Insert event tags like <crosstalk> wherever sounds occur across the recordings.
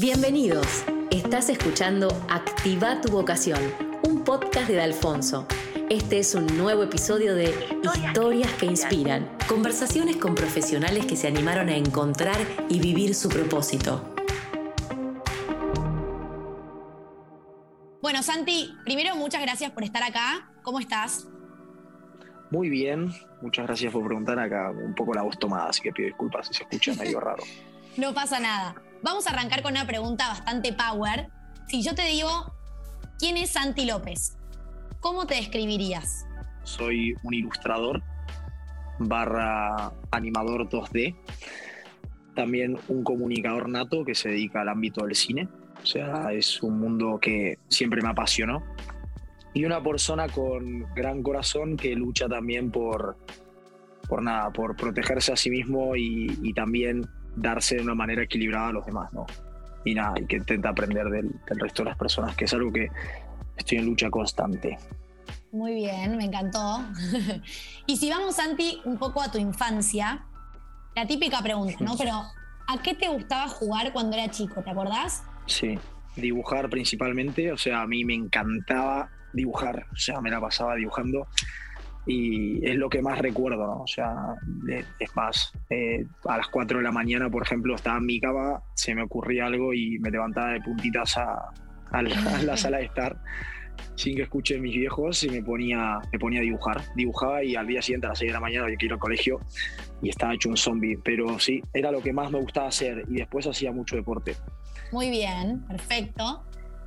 Bienvenidos. Estás escuchando Activa tu vocación, un podcast de Alfonso. Este es un nuevo episodio de Historias que inspiran, conversaciones con profesionales que se animaron a encontrar y vivir su propósito. Bueno, Santi, primero muchas gracias por estar acá. ¿Cómo estás? Muy bien, muchas gracias por preguntar acá. Un poco la voz tomada, así que pido disculpas si se escucha medio raro. <laughs> No pasa nada. Vamos a arrancar con una pregunta bastante power. Si yo te digo, ¿quién es Santi López? ¿Cómo te describirías? Soy un ilustrador barra animador 2D. También un comunicador nato que se dedica al ámbito del cine. O sea, es un mundo que siempre me apasionó. Y una persona con gran corazón que lucha también por, por nada, por protegerse a sí mismo y, y también darse de una manera equilibrada a los demás, ¿no? Y nada, y que intenta aprender del, resto de las personas, que es algo que estoy en lucha constante. Muy bien, me encantó. <laughs> y si vamos, Santi, un poco a tu infancia, la típica pregunta, ¿no? Pero, ¿a qué te gustaba jugar cuando era chico? ¿Te acordás? Sí, dibujar principalmente, o sea, a mí me encantaba dibujar, o sea, me la pasaba dibujando y es lo que más recuerdo, ¿no? O sea, es más, eh, a las 4 de la mañana, por ejemplo, estaba en mi cama, se me ocurría algo y me levantaba de puntitas a, la, sala de estar sin que escuche mis viejos y me ponía, me ponía a dibujar. Dibujaba y al día siguiente a las 6 de la mañana había que ir al colegio y estaba hecho un zombie. Pero sí, era lo que más me gustaba hacer y después hacía mucho deporte. Muy bien, perfecto.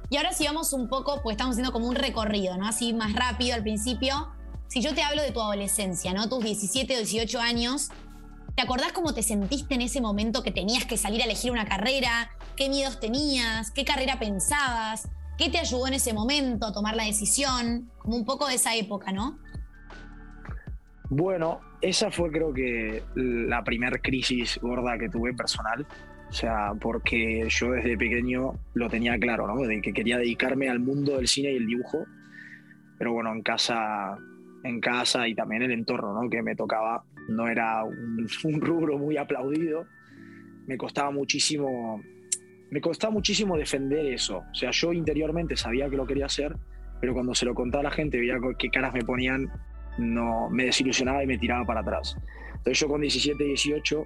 Y ahora sí vamos un poco, pues estamos haciendo como un recorrido, ¿no? Así más rápido al principio si yo te hablo de tu adolescencia, ¿no? Tus 17 o 18 años, ¿te acordás cómo te sentiste en ese momento que tenías que salir a elegir una carrera? ¿Qué miedos tenías? ¿Qué carrera pensabas? ¿Qué te ayudó en ese momento a tomar la decisión? Como un poco de esa época, ¿no? Bueno, esa fue creo que la primera crisis gorda que tuve personal. O sea, porque yo desde pequeño lo tenía claro, ¿no? De que quería dedicarme al mundo del cine y el dibujo. Pero bueno, en casa en casa y también el entorno ¿no? que me tocaba no era <laughs> un, rubro muy aplaudido. Me costaba muchísimo, me costaba muchísimo defender eso. O sea, yo interiormente sabía que lo quería hacer, pero cuando se lo contaba a la gente, veía qué caras me ponían, no, me desilusionaba y me tiraba para atrás. Entonces yo con 17, 18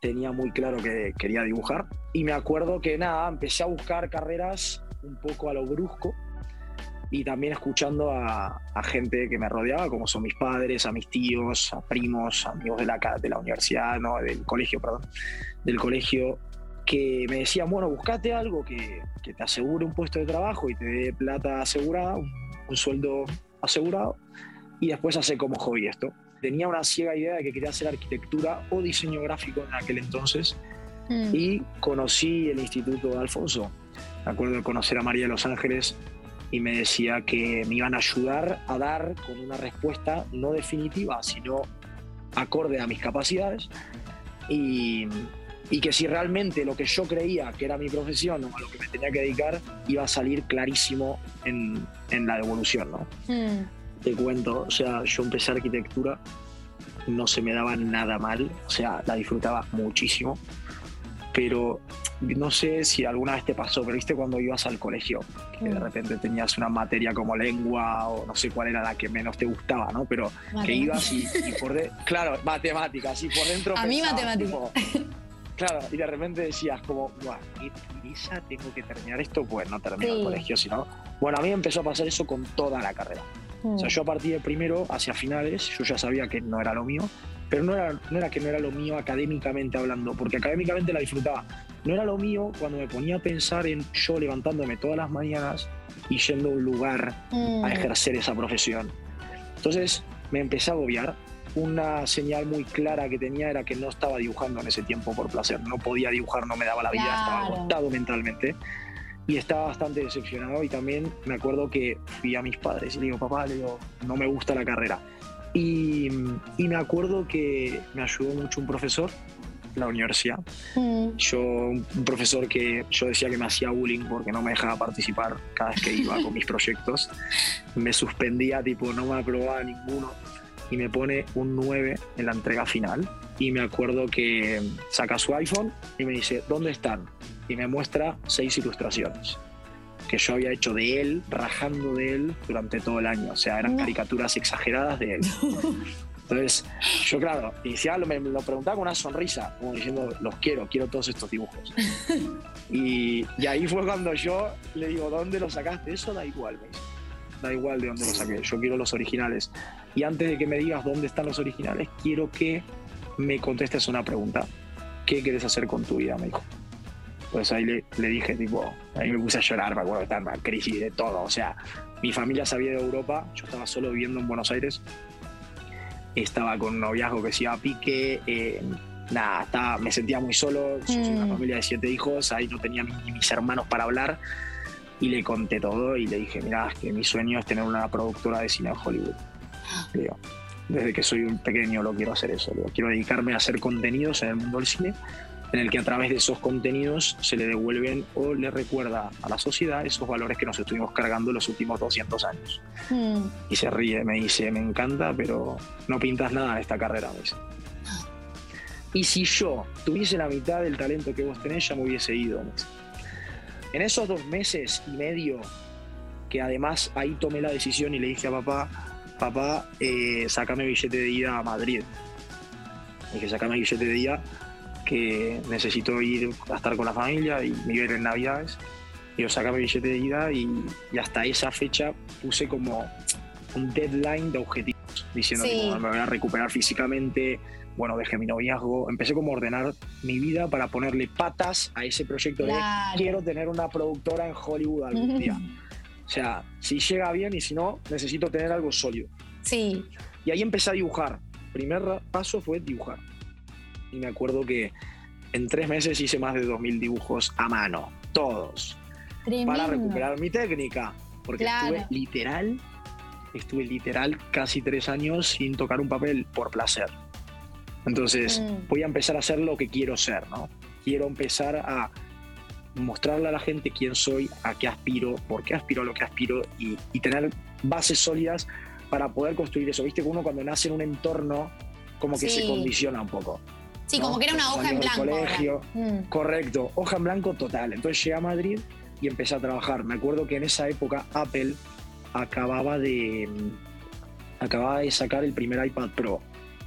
tenía muy claro que quería dibujar y me acuerdo que nada, empecé a buscar carreras un poco a lo brusco y también escuchando a, gente que me rodeaba, como son mis padres, a mis tíos, a primos, amigos de la, de la universidad, no, del colegio, perdón, del colegio, que me decían, bueno, buscate algo que, que te asegure un puesto de trabajo y te dé plata asegurada, un, sueldo asegurado, y después hace como hobby esto. Tenía una ciega idea de que quería hacer arquitectura o diseño gráfico en aquel entonces, mm. y conocí el Instituto de Alfonso. Me acuerdo de conocer a María de los Ángeles y me decía que me iban a ayudar a dar con una respuesta no definitiva, sino acorde a mis capacidades y, y, que si realmente lo que yo creía que era mi profesión o a lo que me tenía que dedicar iba a salir clarísimo en, en la devolución. ¿no? Hmm. Te cuento, o sea, yo empecé arquitectura, no se me daba nada mal, o sea, la disfrutaba muchísimo pero no sé si alguna vez te pasó, pero viste cuando ibas al colegio, que de mm. repente tenías una materia como lengua o no sé cuál era la que menos te gustaba, ¿no? Pero que ibas y, por dentro, claro, matemáticas, y por dentro... A mí matemáticas. claro, y de repente decías como, guau, qué prisa tengo que terminar esto, pues no termino el colegio, sino... Bueno, a mí empezó a pasar eso con toda la carrera. O sea, mm. yo a partir de primero, hacia finales, yo ya sabía que no era lo mío, pero no era, no era que no era lo mío académicamente hablando, porque académicamente la disfrutaba. No era lo mío cuando me ponía a pensar en yo levantándome todas las mañanas y yendo a un lugar a mm. ejercer esa profesión. Entonces me empecé a agobiar. Una señal muy clara que tenía era que no estaba dibujando en ese tiempo por placer. No podía dibujar, no me daba la vida, estaba agotado mentalmente y estaba bastante decepcionado y también me acuerdo que fui a mis padres y le digo, papá, le digo, no me gusta la carrera. Y, me acuerdo que me ayudó mucho un profesor la universidad. Mm. Yo, un profesor que yo decía que me hacía bullying porque no me dejaba participar cada vez que iba con mis proyectos. Me suspendía, tipo, no me aprobaba ninguno. Y me pone un 9 en la entrega final. Y me acuerdo que saca su iPhone y me dice, ¿dónde están? y me muestra seis ilustraciones que yo había hecho de él, rajando de él durante todo el año. O sea, eran caricaturas exageradas de él. <laughs> Entonces, yo claro, inicial me lo preguntaba con una sonrisa, como diciendo, los quiero, quiero todos estos dibujos. <laughs> Y, y ahí fue cuando yo le digo, ¿dónde lo sacaste? Eso da igual, me dice. Da igual de dónde lo saqué, yo quiero los originales. Y antes de que me digas dónde están los originales, quiero que me contestes una pregunta. ¿Qué quieres hacer con tu vida? Me dijo. Pues ahí le, le dije, tipo, ahí me puse a llorar, me acuerdo estaba en crisis de todo. O sea, mi familia sabía de Europa, yo estaba solo viviendo en Buenos Aires estaba con un noviazgo que se iba a pique, eh, nada, estaba, me sentía muy solo, soy una Mm. familia de siete hijos, ahí no tenía ni mis hermanos para hablar y le conté todo y le dije, mira, que mi sueño es tener una productora de cine en Hollywood. <gasps> Digo, desde que soy un pequeño lo quiero hacer eso, digo, quiero dedicarme a hacer contenidos en el mundo del cine en el que a través de esos contenidos se le devuelven o le recuerda a la sociedad esos valores que nos estuvimos cargando los últimos 200 años. Mm. Y se ríe, me dice, me encanta, pero no pintas nada en esta carrera, me dice. Y si yo tuviese la mitad del talento que vos tenés, ya me hubiese ido. me dice. En esos dos meses y medio, que además ahí tomé la decisión y le dije a papá, papá, eh, sacame billete de ida a Madrid. Le dije, sacame billete de ida, que necesito ir a estar con la familia y me iba a ir en Navidades. Yo sacame billete de ida y, y hasta esa fecha puse como un deadline de objetivos, diciendo Sí. que me voy a recuperar físicamente, bueno, dejé mi noviazgo, empecé como a ordenar mi vida para ponerle patas a ese proyecto de Claro. quiero tener una productora en Hollywood algún <laughs> día. O sea, si llega bien y si no, necesito tener algo sólido. Sí. Y ahí empecé a dibujar. Primer paso fue dibujar. Y me acuerdo que en tres meses hice más de 2.000 dibujos a mano, todos Tremendo. para recuperar mi técnica. Porque Claro. estuve literal, estuve literal casi tres años sin tocar un papel por placer. Entonces, Mm. voy a empezar a hacer lo que quiero ser, ¿no? Quiero empezar a mostrarle a la gente quién soy, a qué aspiro, por qué aspiro a lo que aspiro y, y tener bases sólidas para poder construir eso. Viste que uno cuando nace en un entorno como que Sí. se condiciona un poco. Sí, ¿no? como que era una hoja en blanco. colegio. Mm. Correcto, hoja en blanco total. Entonces llegué a Madrid y empecé a trabajar. Me acuerdo que en esa época Apple acababa de acababa de sacar el primer iPad Pro.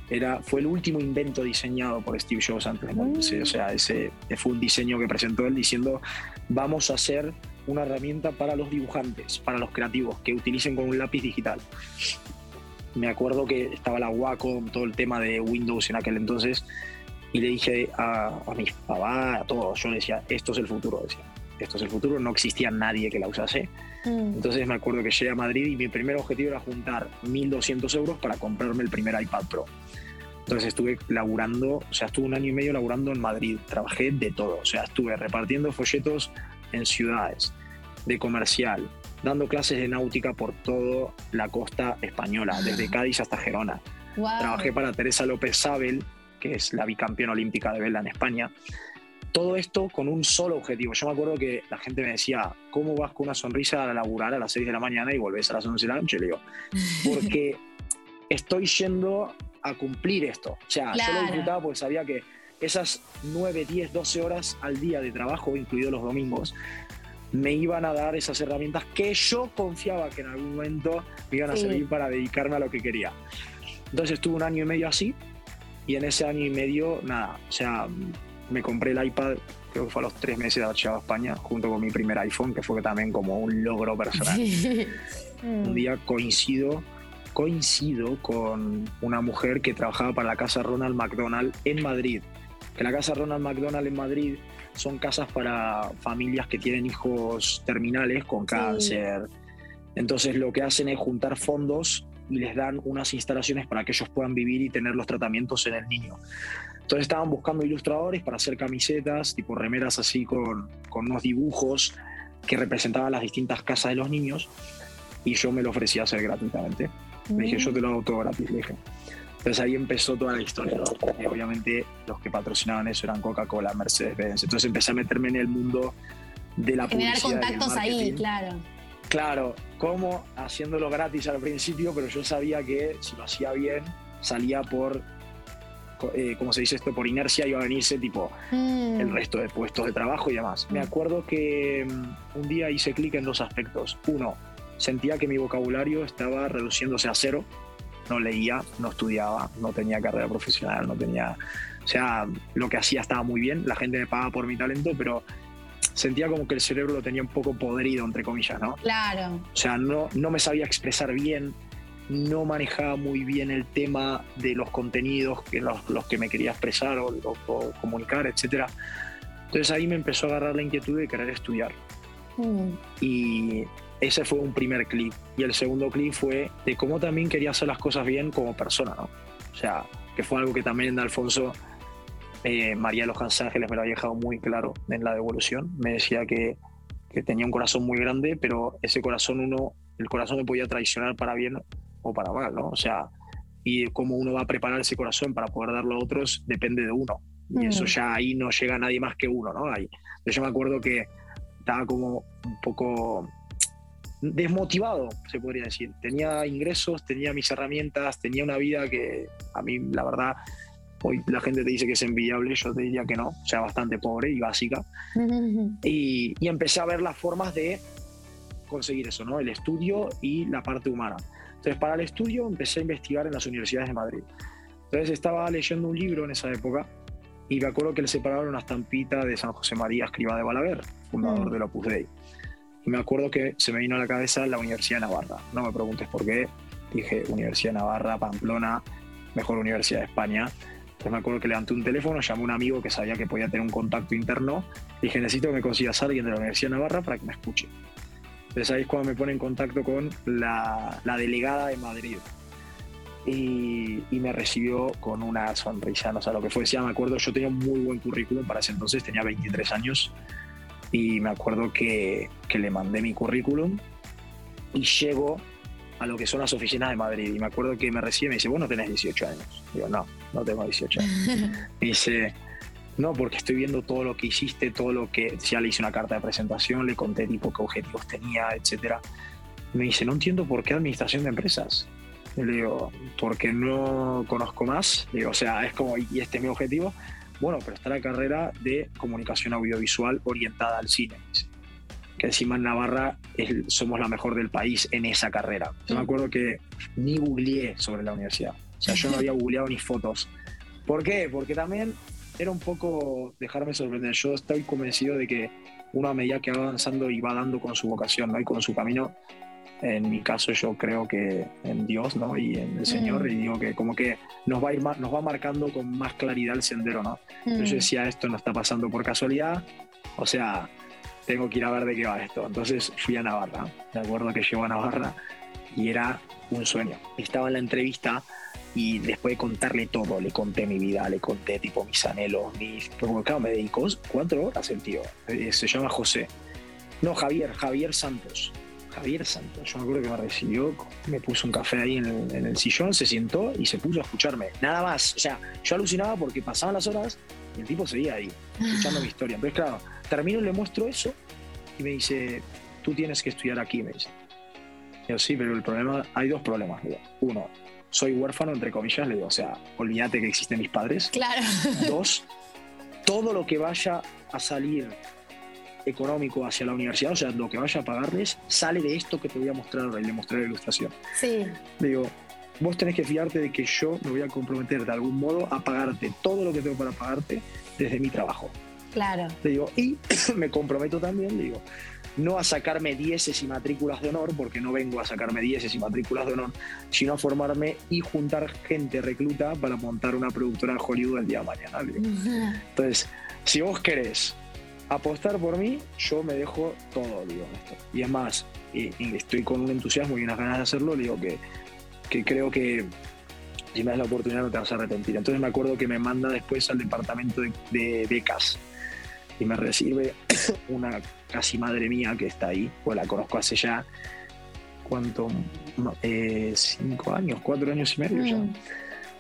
Era, fue el último invento diseñado por Steve Jobs antes de morirse. O sea, ese fue un diseño que presentó él diciendo vamos a hacer una herramienta para los dibujantes, para los creativos, que utilicen con un lápiz digital. Me acuerdo que estaba la Wacom, todo el tema de Windows en aquel entonces, y le dije a, a mis papás, a todos, yo decía, esto es el futuro, decía, esto es el futuro, no existía nadie que la usase. Mm. Entonces me acuerdo que llegué a Madrid y mi primer objetivo era juntar 1.200 euros para comprarme el primer iPad Pro. Entonces estuve laburando, o sea, estuve un año y medio laburando en Madrid, trabajé de todo, o sea, estuve repartiendo folletos en ciudades, de comercial, dando clases de náutica por toda la costa española, desde <gasps> Cádiz hasta Gerona. Guau. Trabajé para Teresa López Sabel, que es la bicampeona olímpica de vela en España. Todo esto con un solo objetivo. Yo me acuerdo que la gente me decía, ¿cómo vas con una sonrisa a laburar a las 6 de la mañana y volvés a las 11 de la noche? Le digo, porque <laughs> estoy yendo a cumplir esto. O sea, yo lo disfrutaba porque sabía que esas 9, 10, 12 horas al día de trabajo, incluidos los domingos, me iban a dar esas herramientas que yo confiaba que en algún momento me iban a Sí. servir para dedicarme a lo que quería. Entonces estuve un año y medio así y en ese año y medio, nada, o sea, me compré el iPad, creo que fue a los tres meses de haber llegado a España, junto con mi primer iPhone, que fue también como un logro personal. Mm. Un día coincido, coincido con una mujer que trabajaba para la casa Ronald McDonald en Madrid. Que la casa Ronald McDonald en Madrid son casas para familias que tienen hijos terminales con cáncer. Entonces lo que hacen es juntar fondos y les dan unas instalaciones para que ellos puedan vivir y tener los tratamientos en el niño. Entonces estaban buscando ilustradores para hacer camisetas, tipo remeras así con, con unos dibujos que representaban las distintas casas de los niños y yo me lo ofrecí a hacer gratuitamente. Le dije, yo te lo hago todo gratis, le dije. Entonces ahí empezó toda la historia. Y obviamente los que patrocinaban eso eran Coca-Cola, Mercedes-Benz. Entonces empecé a meterme en el mundo de la Generar publicidad. y el contactos ahí, claro. Claro, como haciéndolo gratis al principio, pero yo sabía que si lo hacía bien, salía por eh, como se dice esto, por inercia iba a venirse tipo Mm. el resto de puestos de trabajo y demás. Me acuerdo que mm, un día hice clic en dos aspectos. Uno, sentía que mi vocabulario estaba reduciéndose a cero. No leía, no estudiaba, no tenía carrera profesional, no tenía... O sea, lo que hacía estaba muy bien, la gente me pagaba por mi talento, pero sentía como que el cerebro lo tenía un poco podrido, entre comillas, ¿no? Claro. O sea, no, no me sabía expresar bien, no manejaba muy bien el tema de los contenidos que los, los que me quería expresar o, o- o comunicar, etc. Entonces ahí me empezó a agarrar la inquietud de querer estudiar. Mm. Y ese fue un primer clic. Y el segundo clic fue de cómo también quería hacer las cosas bien como persona, ¿no? O sea, que fue algo que también Alfonso, eh, María de los Ángeles me lo había dejado muy claro en la devolución. Me decía que, que tenía un corazón muy grande, pero ese corazón uno, el corazón me podía traicionar para bien o para mal, ¿no? O sea, y cómo uno va a preparar ese corazón para poder darlo a otros depende de uno. Y Mm. eso ya ahí no llega nadie más que uno, ¿no? Ahí. Yo me acuerdo que estaba como un poco desmotivado, se podría decir. Tenía ingresos, tenía mis herramientas, tenía una vida que a mí, la verdad, hoy la gente te dice que es envidiable, yo te diría que no, o sea, bastante pobre y básica. <laughs> Y, y empecé a ver las formas de conseguir eso, ¿no? El estudio y la parte humana. Entonces, para el estudio empecé a investigar en las universidades de Madrid. Entonces, estaba leyendo un libro en esa época y me acuerdo que le separaron una estampita de San José María Escriba de Balaguer, fundador Mm. del Opus Dei. Y me acuerdo que se me vino a la cabeza la Universidad de Navarra. No me preguntes por qué. Dije Universidad de Navarra, Pamplona, mejor Universidad de España. Entonces me acuerdo que levanté un teléfono, llamé a un amigo que sabía que podía tener un contacto interno. Dije, necesito que me consigas a alguien de la Universidad de Navarra para que me escuche. Entonces ahí es cuando me pone en contacto con la, la delegada de Madrid. Y, y me recibió con una sonrisa, no sé lo que fue. Ya me acuerdo, yo tenía un muy buen currículum para ese entonces, tenía 23 años. Y me acuerdo que, que le mandé mi currículum y llego a lo que son las oficinas de Madrid. Y me acuerdo que me recibe y me dice, vos no tenés 18 años. Digo, no, no tengo 18 años. <laughs> Me dice, no, porque estoy viendo todo lo que hiciste, todo lo que. Ya le hice una carta de presentación, le conté tipo qué objetivos tenía, etcétera. Me dice, no entiendo por qué administración de empresas. Y le digo, porque no conozco más. Le digo, o sea, es como, y este es mi objetivo. Bueno, pero está la carrera de comunicación audiovisual orientada al cine. dice. Que encima en Navarra es- somos la mejor del país en esa carrera. Yo me acuerdo que ni googleé sobre la universidad. O sea, yo no había googleado ni fotos. ¿Por qué? Porque también era un poco dejarme sorprender. Yo estoy convencido de que uno a medida que va avanzando y va dando con su vocación ¿no? y con su camino, en mi caso yo creo que en Dios ¿no? y en el Señor, Mm. y digo que como que nos va, a ir nos va marcando con más claridad el sendero. ¿no? Entonces yo Mm. decía, esto no está pasando por casualidad, o sea, tengo que ir a ver de qué va esto. Entonces fui a Navarra, me acuerdo que llego a Navarra y era un sueño. Estaba en la entrevista y después de contarle todo, le conté mi vida, le conté tipo mis anhelos, mis... Porque claro, me dedicó cuatro horas el tío, Eh, se llama José. No, Javier, Javier Santos. Javier Santos, yo me acuerdo que me recibió, me puso un café ahí en el, en el sillón, se sentó y se puso a escucharme. Nada más, o sea, yo alucinaba porque pasaban las horas y el tipo seguía ahí, escuchando mi <laughs> historia. Entonces, claro, termino y le muestro eso y me dice, tú tienes que estudiar aquí, me dice. Y yo, sí, pero el problema, hay dos problemas. le digo. Uno, soy huérfano, entre comillas, le digo, o sea, olvídate que existen mis padres. Claro. <laughs> Dos, todo lo que vaya a salir económico hacia la universidad, o sea, lo que vaya a pagarles, sale de esto que te voy a mostrar ahora y le mostré la ilustración. Sí. Le digo, vos tenés que fiarte de que yo me voy a comprometer de algún modo a pagarte todo lo que tengo para pagarte desde mi trabajo. Claro. Le digo, y <clears throat> me comprometo también, le digo, no a sacarme dieces y matrículas de honor, porque no vengo a sacarme dieces y matrículas de honor, sino a formarme y juntar gente recluta para montar una productora en Hollywood el día de mañana. <laughs> Entonces, si vos querés apostar por mí, yo me dejo todo, digo, esto. Y es más, y- y estoy con un entusiasmo y unas ganas de hacerlo, le digo que, que creo que si me das la oportunidad no te vas a arrepentir. Entonces me acuerdo que me manda después al departamento de, de becas y me recibe <coughs> una casi madre mía que está ahí, pues la conozco hace ya, ¿cuánto? Eh, cinco años, cuatro años y medio ya. Mm.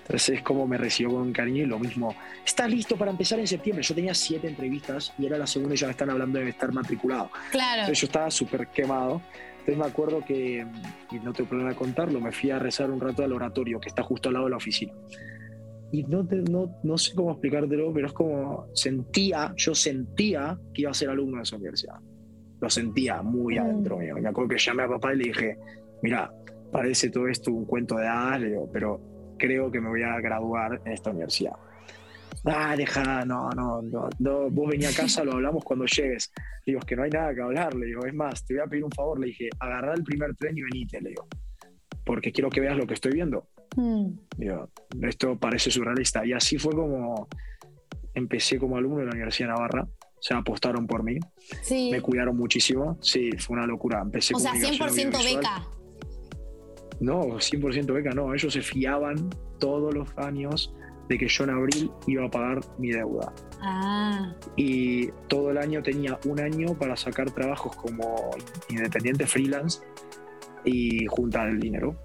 Entonces es como me recibió con un cariño y lo mismo. ¿Estás listo para empezar en septiembre? Yo tenía siete entrevistas y era la segunda y ya me están hablando de estar matriculado. Claro. Entonces yo estaba súper quemado. Entonces me acuerdo que, y no tengo problema de contarlo, me fui a rezar un rato al oratorio que está justo al lado de la oficina. y no, no, no sé cómo explicártelo, pero es como sentía, yo sentía que iba a ser alumno de esa universidad. Lo sentía muy mm. adentro mío. Me acuerdo que llamé a papá y le dije, mira, parece todo esto un cuento de hadas, pero creo que me voy a graduar en esta universidad. Ah, deja, no, no, no, vos vení a casa, lo hablamos cuando llegues. Le digo, es que no hay nada que hablar, le digo, es más, te voy a pedir un favor, le dije, agarrá el primer tren y venite, le digo, porque quiero que veas lo que estoy viendo. Mm. Digo, esto parece surrealista. Y así fue como empecé como alumno de la Universidad de Navarra. Se apostaron por mí. Sí. Me cuidaron muchísimo. Sí, fue una locura. Empecé o sea, 100% beca. No, 100% beca no. Ellos se fiaban todos los años de que yo en abril iba a pagar mi deuda. Ah. Y todo el año tenía un año para sacar trabajos como independiente freelance y juntar el dinero.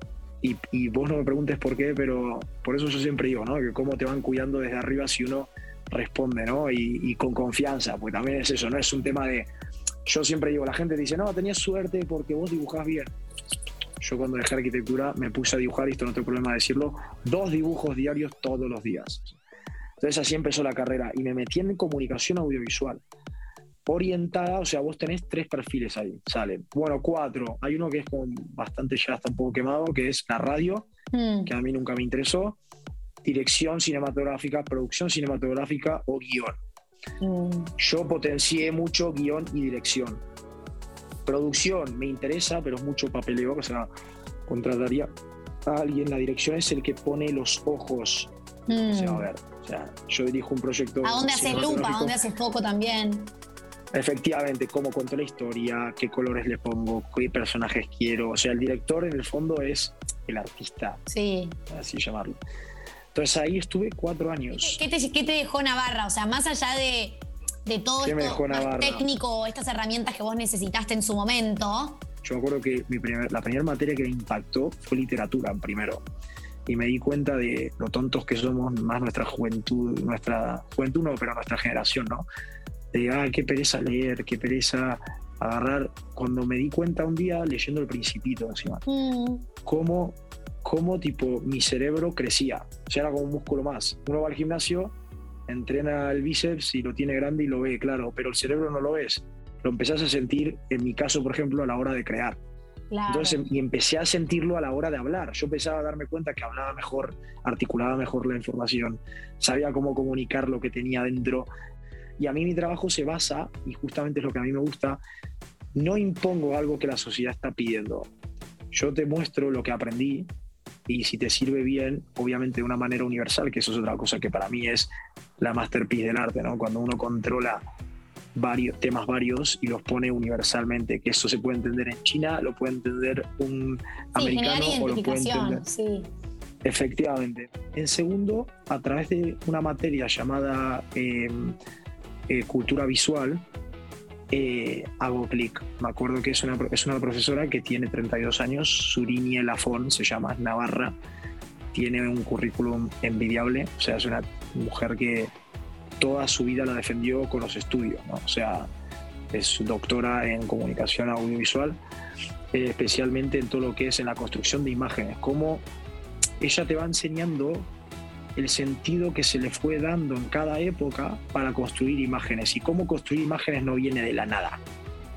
Y, y, vos no me preguntes por qué, pero por eso yo siempre digo, ¿no? Que cómo te van cuidando desde arriba si uno responde, ¿no? Y, y, con confianza, pues también es eso, no es un tema de... Yo siempre digo, la gente dice, no, tenías suerte porque vos dibujás bien. Yo cuando dejé arquitectura me puse a dibujar, y esto no tengo problema de decirlo, dos dibujos diarios todos los días. Entonces así empezó la carrera y me metí en comunicación audiovisual orientada, o sea, vos tenés tres perfiles ahí, salen. Bueno, cuatro. Hay uno que es como bastante ya está un poco quemado, que es la radio, mm. que a mí nunca me interesó. Dirección cinematográfica, producción cinematográfica o guion. Mm. Yo potencié mucho guion y dirección. Producción me interesa, pero es mucho papeleo, o sea, contrataría a alguien. La dirección es el que pone los ojos. O sea, a mm. ver, o sea, yo dirijo un proyecto. ¿A dónde haces lupa? ¿A dónde haces foco también? Efectivamente, cómo cuento la historia, qué colores le pongo, qué personajes quiero. O sea, el director en el fondo es el artista. Sí. Así llamarlo. Entonces ahí estuve cuatro años. ¿Qué te, qué te dejó Navarra? O sea, más allá de, de todo esto más técnico, estas herramientas que vos necesitaste en su momento. Yo me acuerdo que mi primer, la primera materia que me impactó fue literatura primero. Y me di cuenta de lo tontos que somos, más nuestra juventud, nuestra juventud no, pero nuestra generación, ¿no? de, ah, qué pereza leer, qué pereza agarrar. Cuando me di cuenta un día leyendo El Principito encima, mm. cómo, cómo tipo mi cerebro crecía. O sea, era como un músculo más. Uno va al gimnasio, entrena el bíceps y lo tiene grande y lo ve, claro, pero el cerebro no lo ves. Lo empezás a sentir, en mi caso, por ejemplo, a la hora de crear. Entonces, y empecé a sentirlo a la hora de hablar. Yo empezaba a darme cuenta que hablaba mejor, articulaba mejor la información, sabía cómo comunicar lo que tenía dentro. Y a mí mi trabajo se basa, y justamente es lo que a mí me gusta, no impongo algo que la sociedad está pidiendo. Yo te muestro lo que aprendí y si te sirve bien, obviamente de una manera universal, que eso es otra cosa que para mí es la masterpiece del arte, ¿no? Cuando uno controla varios temas varios y los pone universalmente, que eso se puede entender en China, lo puede entender un americano o lo puede entender. Sí. Efectivamente. En segundo, a través de una materia llamada eh, eh, cultura visual, eh, hago clic. Me acuerdo que es una, es una profesora que tiene 32 años, Surini Elafón, se llama Navarra, tiene un currículum envidiable, o sea, es una mujer que toda su vida la defendió con los estudios, o sea, es doctora en comunicación audiovisual, eh, especialmente en todo lo que es en la construcción de imágenes, cómo ella te va enseñando el sentido que se le fue dando en cada época para construir imágenes. Y cómo construir imágenes no viene de la nada.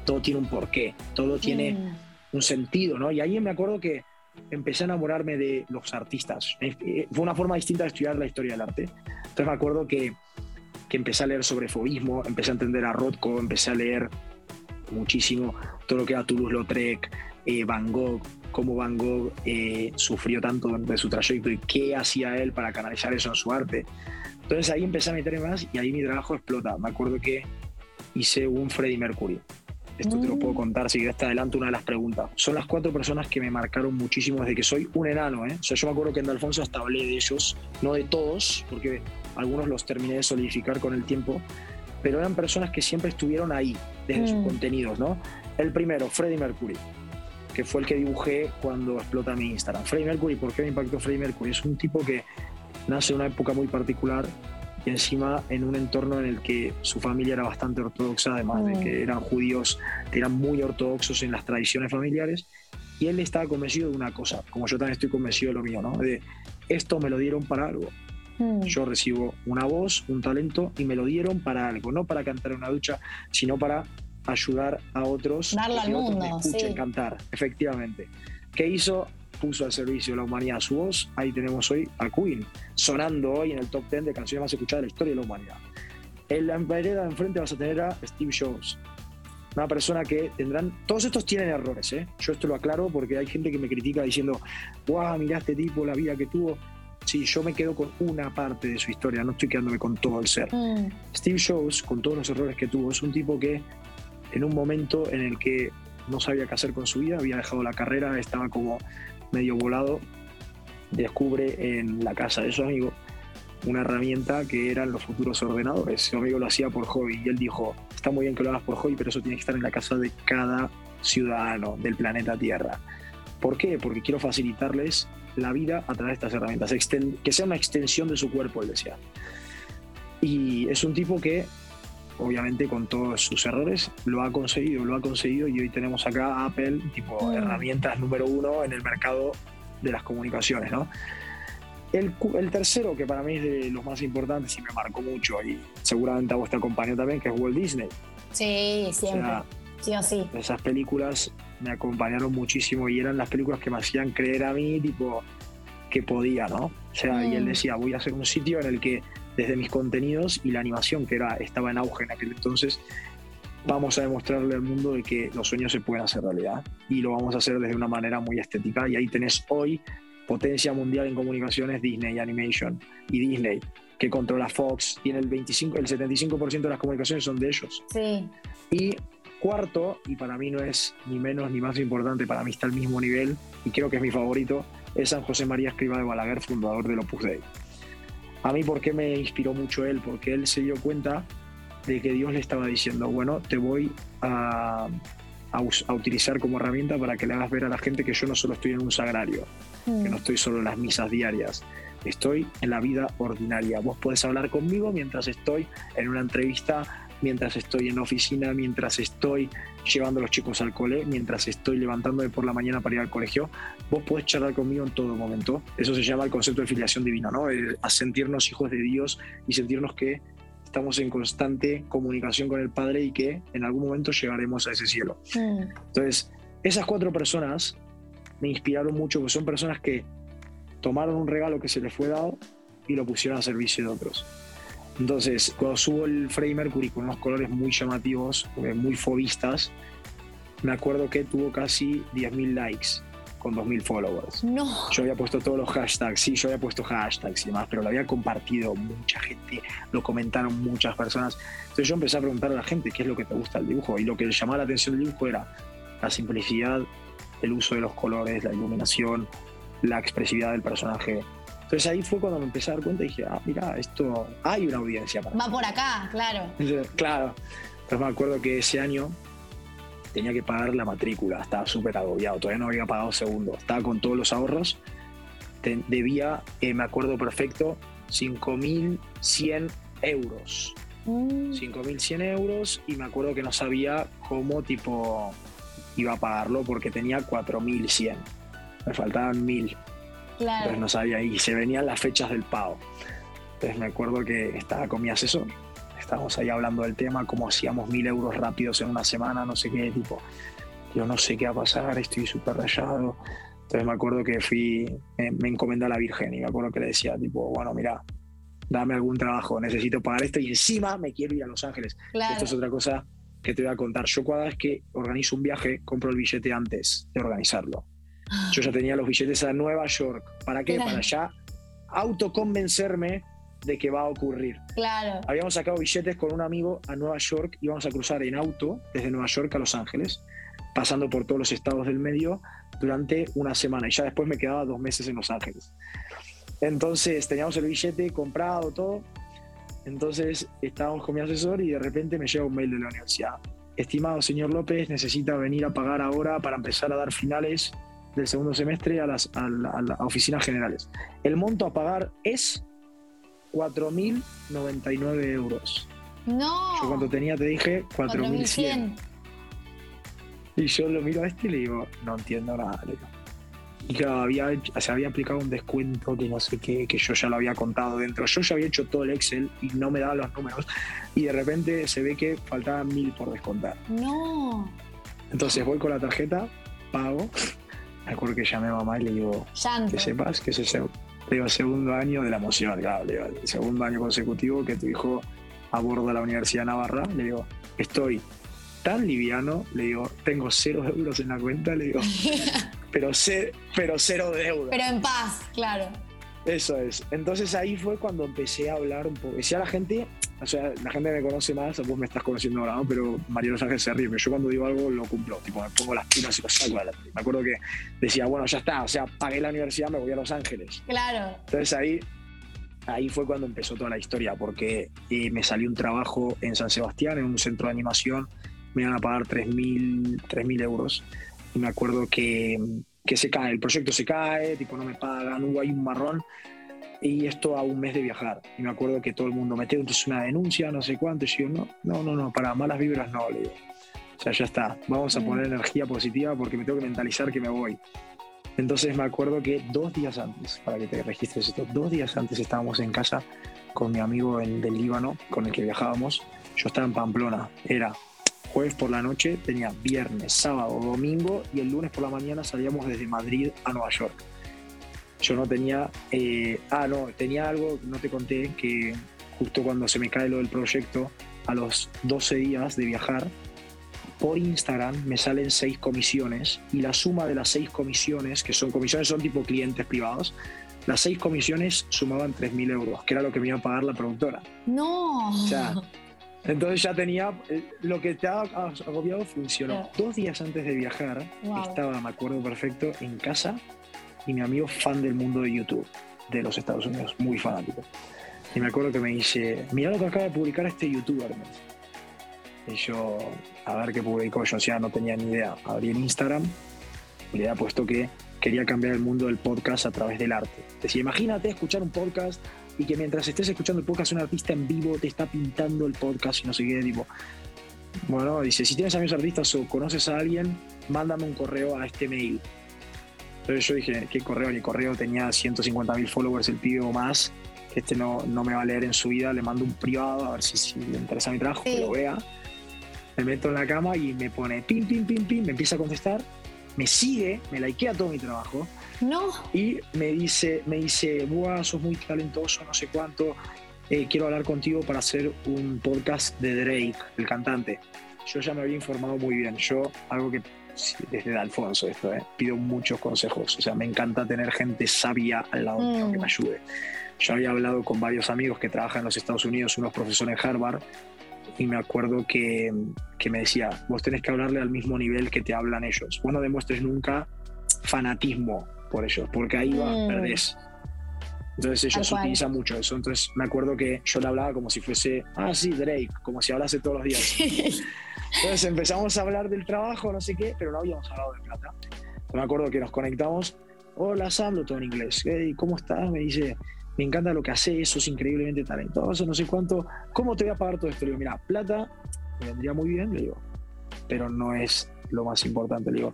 Todo tiene un porqué, todo tiene mm. un sentido, ¿no? Y ahí me acuerdo que empecé a enamorarme de los artistas. Eh, fue una forma distinta de estudiar la historia del arte. Entonces me acuerdo que, que empecé a leer sobre fobismo, empecé a entender a Rothko, empecé a leer muchísimo todo lo que era Toulouse-Lautrec, eh, Van Gogh, cómo Van Gogh eh, sufrió tanto durante su trayecto y qué hacía él para canalizar eso en su arte. Entonces ahí empecé a meterme más y ahí mi trabajo explota. Me acuerdo que hice un Freddie Mercury. Esto te lo puedo mm. contar si quieres te adelanto una de las preguntas. Son las cuatro personas que me marcaron muchísimo desde que soy un enano. ¿eh? O sea, yo me acuerdo que en Alfonso hasta hablé de ellos, no de todos, porque algunos los terminé de solidificar con el tiempo, pero eran personas que siempre estuvieron ahí desde sus mm. contenidos. ¿no? El primero, Freddie Mercury que fue el que dibujé cuando explota mi Instagram. Freddie Mercury, ¿por qué me impactó Freddie Mercury? Es un tipo que nace en una época muy particular y encima en un entorno en el que su familia era bastante ortodoxa, además de que eran judíos que eran muy ortodoxos en las tradiciones familiares. Y él estaba convencido de una cosa, como yo también estoy convencido de lo mío, ¿no? De esto me lo dieron para algo. Mm. Yo recibo una voz, un talento y me lo dieron para algo, no para cantar en una ducha, sino para ayudar a otros Darlo a que al otros mundo, me escuchen sí. cantar, efectivamente. ¿Qué hizo? Puso al servicio de la humanidad su voz. Ahí tenemos hoy a Queen, sonando hoy en el top 10 de canciones más escuchadas de la historia de la humanidad. En la vereda de enfrente vas a tener a Steve Jobs, una persona que tendrán. Todos estos tienen errores, ¿eh? Yo esto lo aclaro porque hay gente que me critica diciendo, ¡guau! Mirá este tipo, la vida que tuvo. Sí, yo me quedo con una parte de su historia, no estoy quedándome con todo el ser. Mm. Steve Jobs, con todos los errores que tuvo, es un tipo que en un momento en el que no sabía qué hacer con su vida, había dejado la carrera, estaba como medio volado, descubre en la casa de su amigo una herramienta que eran los futuros ordenadores. Su amigo lo hacía por hobby y él dijo, está muy bien que lo hagas por hobby, pero eso tiene que estar en la casa de cada ciudadano del planeta Tierra. ¿Por qué? Porque quiero facilitarles la vida a través de estas herramientas, que sea una extensión de su cuerpo, él decía. Y es un tipo que, obviamente con todos sus errores, lo ha conseguido, lo ha conseguido y hoy tenemos acá a Apple, tipo Mm. herramientas número uno en el mercado de las comunicaciones, ¿no? El, el tercero, que para mí es de los más importantes y me marcó mucho, y seguramente a vos te acompañó también, que es Walt Disney. Sí, O siempre. sea, sí o sí. esas películas me acompañaron muchísimo y eran las películas que me hacían creer a mí, tipo, que podía, ¿no? O sea, y él Mm. decía, voy a hacer un sitio en el que desde mis contenidos y la animación que era, estaba en auge en aquel entonces, vamos a demostrarle al mundo de que los sueños se pueden hacer realidad y lo vamos a hacer desde una manera muy estética y ahí tenés hoy potencia mundial en comunicaciones Disney Animation y Disney que controla Fox, tiene el 25, el 75% de las comunicaciones son de ellos. Sí. Y cuarto, y para mí no es ni menos ni más importante, para mí está al mismo nivel, y creo que es mi favorito, es San José María Escriba de Balaguer, fundador del Opus Dei. A mí, ¿por qué me inspiró mucho él? Porque él se dio cuenta de que Dios le estaba diciendo, bueno, te voy a, a utilizar como herramienta para que le hagas ver a la gente que yo no solo estoy en un sagrario, que Mm. no estoy solo en las misas diarias, estoy en la vida ordinaria. Vos podés hablar conmigo mientras estoy en una entrevista, mientras estoy en la oficina, mientras estoy llevando a los chicos al cole, mientras estoy levantándome por la mañana para ir al colegio. Vos podés charlar conmigo en todo momento. Eso se llama el concepto de filiación divina, ¿no? El- a sentirnos hijos de Dios y sentirnos que estamos en constante comunicación con el Padre y que en algún momento llegaremos a ese cielo. Mm. Entonces, esas cuatro personas me inspiraron mucho, porque son personas que tomaron un regalo que se les fue dado y lo pusieron a servicio de otros. Entonces, cuando subo el Freddie Mercury con unos colores muy llamativos, eh, muy fobistas, me acuerdo que tuvo casi 10.000 likes con 2.000 followers. No. Yo había puesto todos los hashtags, sí, yo había puesto hashtags y demás, pero lo había compartido mucha gente, lo comentaron muchas personas. Entonces yo empecé a preguntar a la gente qué es lo que te gusta del dibujo y lo que llamaba la atención del dibujo era la simplicidad, el uso de los colores, la iluminación, la expresividad del personaje. Entonces ahí fue cuando me empecé a dar cuenta y dije, ah, mira, esto, hay una audiencia para Va por acá, claro. entonces, Claro. Entonces me acuerdo que ese año tenía que pagar la matrícula, estaba súper agobiado, todavía no había pagado segundo, estaba con todos los ahorros, debía, eh, me acuerdo perfecto, 5.100 euros. Mm. 5.100 euros y me acuerdo que no sabía cómo tipo iba a pagarlo porque tenía 4.100. Me faltaban 1.000. Entonces no sabía y se venían las fechas del pago. Entonces me acuerdo que estaba con mi asesor. Estábamos ahí hablando del tema, cómo hacíamos mil euros rápidos en una semana, no sé qué, tipo, yo no sé qué va a pasar, estoy súper rayado. Entonces me acuerdo que fui, me, me encomendé a la Virgen y me acuerdo que le decía, tipo, bueno, mira, dame algún trabajo, necesito pagar esto y encima me quiero ir a Los Ángeles. Claro. Esto es otra cosa que te voy a contar. Yo cada vez que organizo un viaje, compro el billete antes de organizarlo. Yo ya tenía los billetes a Nueva York. ¿Para qué? Claro. Para ya autoconvencerme de que va a ocurrir. Claro. Habíamos sacado billetes con un amigo a Nueva York, íbamos a cruzar en auto desde Nueva York a Los Ángeles, pasando por todos los estados del medio durante una semana y ya después me quedaba dos meses en Los Ángeles. Entonces teníamos el billete comprado, todo. Entonces estábamos con mi asesor y de repente me llega un mail de la universidad. Estimado señor López, necesita venir a pagar ahora para empezar a dar finales del segundo semestre a las a la- a las oficinas generales. El monto a pagar es 4.099 euros. No. Yo cuando tenía te dije 4.100. 4100. Y yo lo miro a este y le digo, no entiendo nada. le digo. y había, se había aplicado un descuento que no sé qué, que yo ya lo había contado dentro. Yo ya había hecho todo el Excel y no me daban los números. Y de repente se ve que faltaban mil por descontar. No. Entonces voy con la tarjeta, pago. Me acuerdo que llamé a mamá y le digo, que sepas que es el digo, segundo año de la emoción, claro, le digo, el segundo año consecutivo que tu hijo aborda la Universidad de Navarra. Le digo, estoy tan liviano, le digo, tengo cero euros en la cuenta, le digo, <laughs> pero, pero cero deuda. Pero en paz, claro. Eso es. Entonces ahí fue cuando empecé a hablar un poco. Decía la gente, o sea, la gente me conoce más, vos me estás conociendo ahora, ¿no? Pero María Los Ángeles se ríe, pero yo cuando digo algo lo cumplo, tipo, me pongo las pilas y lo saco adelante. Me acuerdo que decía, bueno, ya está, o sea, pagué la universidad, me voy a Los Ángeles. Claro. Entonces ahí, ahí fue cuando empezó toda la historia, porque eh, me salió un trabajo en San Sebastián, en un centro de animación, me iban a pagar 3.000 euros. Y me acuerdo que que se cae, el proyecto se cae, tipo no me pagan, hubo ahí un marrón y esto a un mes de viajar. Y me acuerdo que todo el mundo metió entonces una denuncia, no sé cuánto, y yo, no, no, no, no, para malas vibras no, le digo. O sea, ya está, vamos a poner energía positiva porque me tengo que mentalizar que me voy. Entonces me acuerdo que dos días antes, para que te registres esto, dos días antes estábamos en casa con mi amigo del Líbano, con el que viajábamos. Yo estaba en Pamplona, era jueves por la noche, tenía viernes, sábado, domingo y el lunes por la mañana salíamos desde Madrid a Nueva York. Yo no tenía, eh, ah, no, tenía algo, no te conté, que justo cuando se me cae lo del proyecto, a los 12 días de viajar, por Instagram me salen seis comisiones y la suma de las seis comisiones, que son comisiones, son tipo clientes privados, las seis comisiones sumaban 3.000 euros, que era lo que me iba a pagar la productora. No. O sea, <laughs> entonces ya tenía, eh, lo que te ha agobiado funcionó. Dos días antes de viajar, estaba, me acuerdo perfecto, en casa y mi amigo fan del mundo de YouTube de los Estados Unidos, muy fanático. Y me acuerdo que me dice, mira lo que acaba de publicar este youtuber. Y yo, a ver qué publicó, yo ya no tenía ni idea. Abrí Instagram y le había puesto que quería cambiar el mundo del podcast a través del arte. Decía, imagínate escuchar un podcast y que mientras estés escuchando el podcast un artista en vivo te está pintando el podcast y no sé qué, tipo, bueno, dice, si tienes amigos artistas o conoces a alguien, mándame un correo a este mail. Entonces yo dije, ¿qué correo? Mi correo tenía 150 mil followers, el pibe o más. Este no, no me va a leer en su vida, le mando un privado a ver si, le interesa mi trabajo, que lo vea. Me meto en la cama y me pone pim, pim, pim, pim, me empieza a contestar, me sigue, me likea todo mi trabajo no. Y me dice, me dice, Buah, sos muy talentoso, no sé cuánto. Eh, quiero hablar contigo para hacer un podcast de Drake, el cantante. Yo ya me había informado muy bien. Yo, algo que desde Alfonso esto, eh, pido muchos consejos. O sea, me encanta tener gente sabia al lado mío que me mm. ayude. Yo había hablado con varios amigos que trabajan en los Estados Unidos, unos profesores en Harvard, y me acuerdo que, que, me decía, vos tenés que hablarle al mismo nivel que te hablan ellos. Vos no demuestres nunca fanatismo por ellos, porque ahí va, mm. perdés. Entonces ellos utilizan mucho eso. Entonces me acuerdo que yo le hablaba como si fuese, ah, sí, Drake, como si hablase todos los días. <laughs> Entonces empezamos a hablar del trabajo, no sé qué, pero no habíamos hablado de plata. Me acuerdo que nos conectamos, hola, hablo todo en inglés. ¿Cómo estás? Me dice, me encanta lo que haces, sos increíblemente talentoso, no sé cuánto. ¿Cómo te voy a pagar todo esto? Le digo, mira, plata me vendría muy bien, le digo, pero no es lo más importante. Le digo,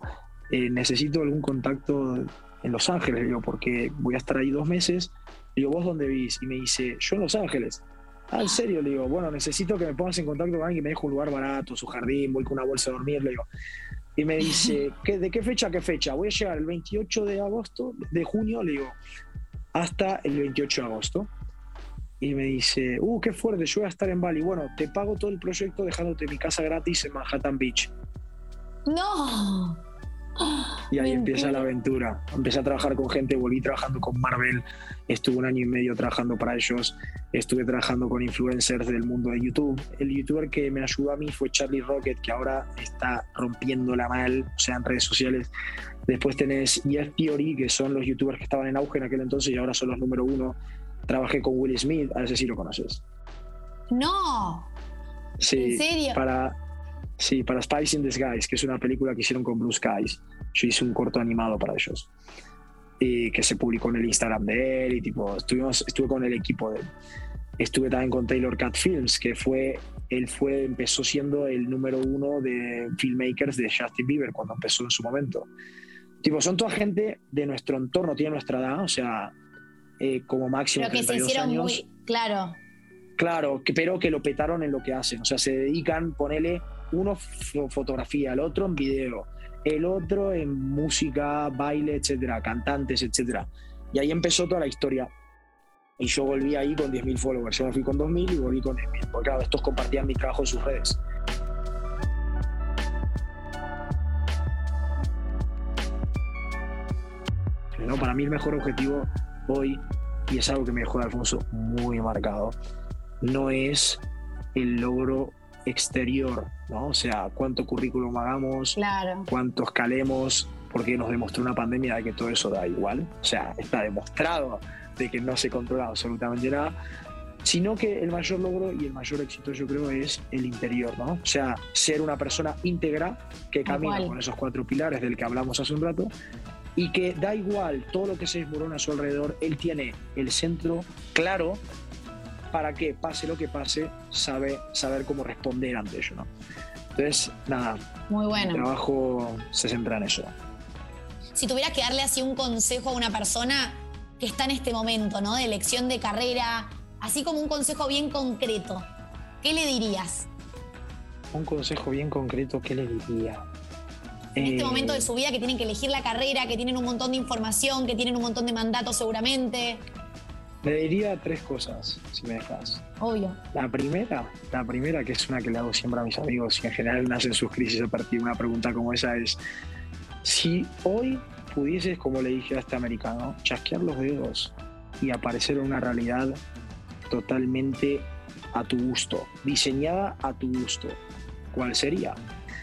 eh, necesito algún contacto en Los Ángeles, digo, porque voy a estar ahí dos meses. Le digo, ¿vos dónde vivís? Y me dice, yo en Los Ángeles. Ah, ¿en serio? Le digo, bueno, necesito que me pongas en contacto con alguien que me deje un lugar barato, su jardín, voy con una bolsa de dormir, le digo. Y me dice, <laughs> ¿qué, ¿de qué fecha a qué fecha? Voy a llegar el 28 de agosto, de junio, le digo, hasta el 28 de agosto. Y me dice, uh, qué fuerte, yo voy a estar en Bali. Bueno, te pago todo el proyecto dejándote mi casa gratis en Manhattan Beach. No. Y ahí empieza la aventura. Empecé a trabajar con gente, volví trabajando con Marvel, estuve un año y medio trabajando para ellos, estuve trabajando con influencers del mundo de YouTube. El youtuber que me ayudó a mí fue Charlie Rocket, que ahora está rompiéndola mal, o sea, en redes sociales. Después tenés Jeff Theory, que son los youtubers que estaban en auge en aquel entonces y ahora son los número uno. Trabajé con Will Smith, a ver si lo conoces. No. Sí, ¿En serio? Para, Sí, para Spice in Disguise, que es una película que hicieron con Blue Skies. Yo hice un corto animado para ellos. Y que se publicó en el Instagram de él. Y tipo, estuvimos, estuve con el equipo de él. Estuve también con Taylor Cat Films, que fue, él fue, empezó siendo el número uno de filmmakers de Justin Bieber cuando empezó en su momento. Tipo, son toda gente de nuestro entorno, tiene nuestra edad, o sea, eh, como máximo. Pero que se hicieron años. muy. Claro. Claro, que, pero que lo petaron en lo que hacen. O sea, se dedican, ponele uno fotografía, el otro en video, el otro en música, baile, etcétera, cantantes, etcétera. Y ahí empezó toda la historia. Y yo volví ahí con 10.000 followers. Yo me fui con 2.000 y volví con 10.000. Porque claro, estos compartían mi trabajo en sus redes. ¿no? Para mí el mejor objetivo hoy, y es algo que me dejó de Alfonso muy marcado, no es el logro exterior, ¿no? O sea, cuánto currículum hagamos, claro. cuánto escalemos, porque nos demostró una pandemia de que todo eso da igual. O sea, está demostrado de que no se controla absolutamente nada, sino que el mayor logro y el mayor éxito yo creo es el interior, ¿no? O sea, ser una persona íntegra que camina con esos cuatro pilares del que hablamos hace un rato y que da igual todo lo que se desmorona a su alrededor, él tiene el centro claro para que pase lo que pase, sabe saber cómo responder ante ello, ¿no? Entonces, nada, Muy bueno. mi trabajo se centra en eso. Si tuvieras que darle así un consejo a una persona que está en este momento, ¿no? De elección de carrera, así como un consejo bien concreto, ¿qué le dirías? Un consejo bien concreto, ¿qué le diría? en este momento de Eh, su vida que tienen que elegir la carrera, que tienen un montón de información, que tienen un montón de mandatos seguramente. Le diría tres cosas, si me dejas. Obvio. La primera, la primera, que es una que le hago siempre a mis amigos y en general nacen sus crisis a partir de una pregunta como esa, es si hoy pudieses, como le dije a este americano, chasquear los dedos y aparecer en una realidad totalmente a tu gusto, diseñada a tu gusto, ¿cuál sería?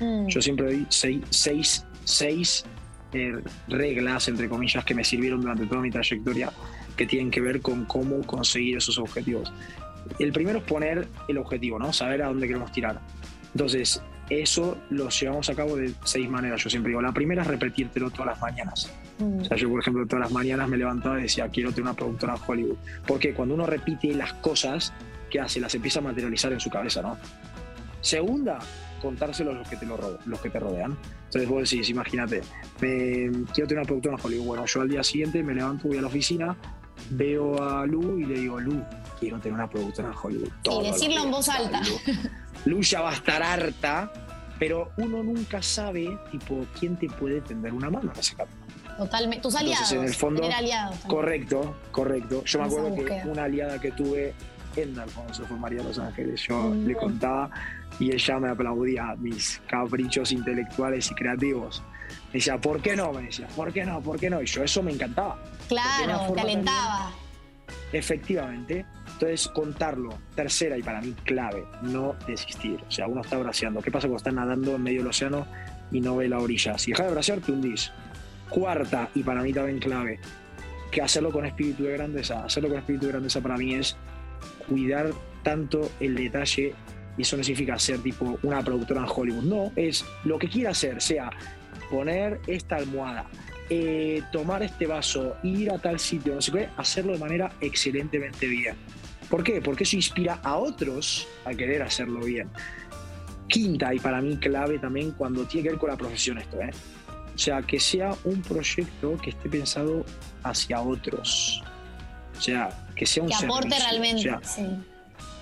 Mm. Yo siempre doy seis, seis, seis eh, reglas, entre comillas, que me sirvieron durante toda mi trayectoria, que tienen que ver con cómo conseguir esos objetivos. El primero es poner el objetivo, ¿no? Saber a dónde queremos tirar. Entonces, eso lo llevamos a cabo de seis maneras, yo siempre digo. La primera es repetírtelo todas las mañanas. Mm. O sea, yo, por ejemplo, todas las mañanas me levantaba y decía, quiero tener una productora en Hollywood. Porque cuando uno repite las cosas, ¿qué hace? Las empieza a materializar en su cabeza, ¿no? Segunda, contárselo a los que te, lo ro- los que te rodean. Entonces vos decís, imagínate, me- quiero tener una productora en Hollywood. Bueno, yo al día siguiente me levanto, voy a la oficina, veo a Lu y le digo, Lu, quiero tener una productora en Hollywood. Todos los decirlo en voz alta. Lu. Lu ya va a estar harta, pero uno nunca sabe, tipo, quién te puede tender una mano en ese camino. Totalmente. Tus Entonces, aliados. en el fondo, aliados. Correcto, correcto. Yo me acuerdo que una aliada que tuve en Alfonso fue María Los Ángeles. Yo Mm. le contaba y ella me aplaudía mis caprichos intelectuales y creativos. Me decía, ¿por qué no? Me decía, ¿por qué no? ¿Por qué no? Y yo eso me encantaba. Claro, te alentaba. Efectivamente. Entonces, contarlo. Tercera y para mí clave, no desistir. O sea, uno está braceando. ¿Qué pasa cuando estás nadando en medio del océano y no ve la orilla? Si dejas de bracear, te hundís. Cuarta, y para mí también clave, que hacerlo con espíritu de grandeza. Hacerlo con espíritu de grandeza para mí es cuidar tanto el detalle, y eso no significa ser tipo una productora en Hollywood. No, es lo que quiera hacer, sea poner esta almohada, eh, tomar este vaso, ir a tal sitio, no sé qué, hacerlo de manera excelentemente bien. ¿Por qué? Porque eso inspira a otros a querer hacerlo bien. Quinta, y para mí clave también cuando tiene que ver con la profesión esto, ¿eh? O sea, que sea un proyecto que esté pensado hacia otros. O sea, que sea un Que aporte servicio. realmente. O sea, sí.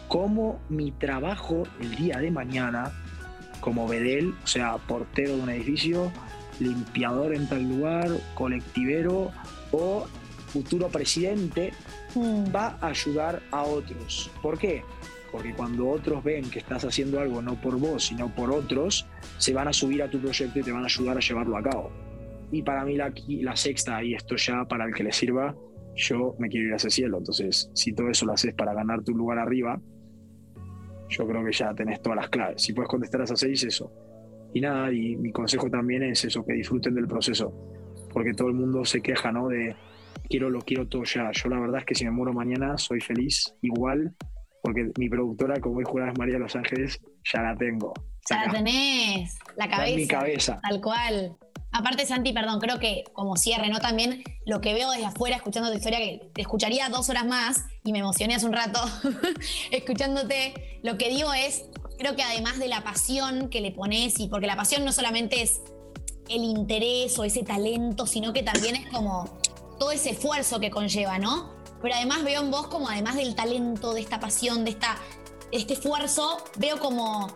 cómo mi trabajo el día de mañana, como bedel, o sea, portero de un edificio, limpiador en tal lugar, colectivero o futuro presidente, Mm. va a ayudar a otros. ¿Por qué? Porque cuando otros ven que estás haciendo algo no por vos, sino por otros, se van a subir a tu proyecto y te van a ayudar a llevarlo a cabo. Y para mí la, la sexta, y esto ya para el que le sirva, yo me quiero ir a ese cielo. Entonces, si todo eso lo haces para ganar tu lugar arriba, yo creo que ya tenés todas las claves. Si puedes contestar a esas seis, eso. Y nada, y mi consejo también es eso, que disfruten del proceso. Porque todo el mundo se queja, ¿no? De quiero, lo quiero todo ya. Yo la verdad es que si me muero mañana soy feliz igual, porque mi productora, como hoy jugar es María de Los Ángeles, ya la tengo. Ya la tenés. La cabeza. en mi cabeza. Tal cual. Aparte, Santi, perdón, creo que como cierre, ¿no? También lo que veo desde afuera, escuchando tu historia, que te escucharía dos horas más y me emocioné hace un rato <laughs> escuchándote. Lo que digo es, creo que además de la pasión que le pones, y porque la pasión no solamente es el interés o ese talento, sino que también es como todo ese esfuerzo que conlleva, ¿no? Pero además veo en vos como además del talento, de esta pasión, de esta, este esfuerzo, veo como,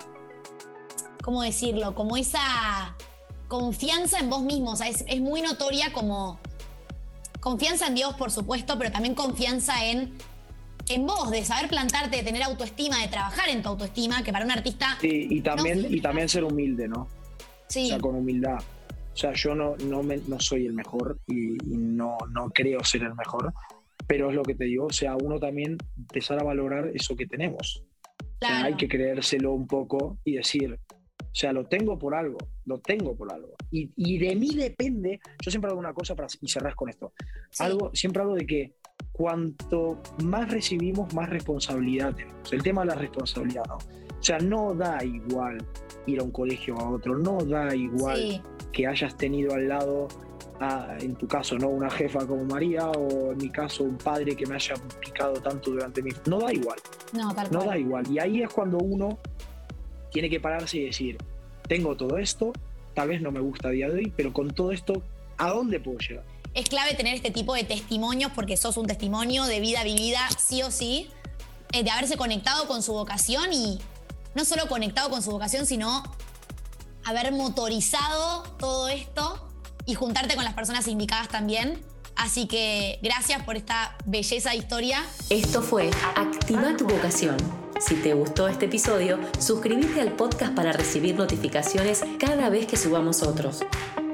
¿cómo decirlo? Como esa confianza en vos mismo, o sea, es, es muy notoria como confianza en Dios, por supuesto, pero también confianza en en vos, de saber plantarte, de tener autoestima, de trabajar en tu autoestima, que para un artista. Sí, y también, y también ser humilde, ¿no? Sí. O sea, con humildad. O sea, yo no, no, me, no soy el mejor y, no, no creo ser el mejor, pero es lo que te digo, o sea, uno también empezar a valorar eso que tenemos. Claro. hay que creérselo un poco y decir, o sea, lo tengo por algo, lo tengo por algo. Y, y de mí depende, yo siempre hago una cosa para, y cerrar con esto. Sí. Algo, siempre hablo de que cuanto más recibimos, más responsabilidad tenemos. El tema de la responsabilidad, ¿no? O sea, no da igual ir a un colegio a otro, no da igual Sí, que hayas tenido al lado, a- en tu caso, ¿no? Una jefa como María o en mi caso un padre que me haya picado tanto durante mi... No da igual, no, tal no cual. da igual. Y ahí es cuando uno tiene que pararse y decir, tengo todo esto, tal vez no me gusta a día de hoy, pero con todo esto, ¿a dónde puedo llegar? Es clave tener este tipo de testimonios porque sos un testimonio de vida vivida, sí o sí, eh, de haberse conectado con su vocación y no solo conectado con su vocación, sino haber motorizado todo esto y juntarte con las personas indicadas también. Así que gracias por esta belleza historia. Esto fue Activa tu vocación. Si te gustó este episodio, suscríbete al podcast para recibir notificaciones cada vez que subamos otros.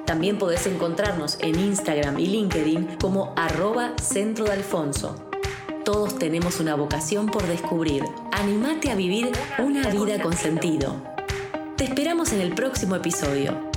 También podés encontrarnos en Instagram y LinkedIn como arroba centro de Alfonso. Todos tenemos una vocación por descubrir. Animate a vivir una vida con sentido. Te esperamos en el próximo episodio.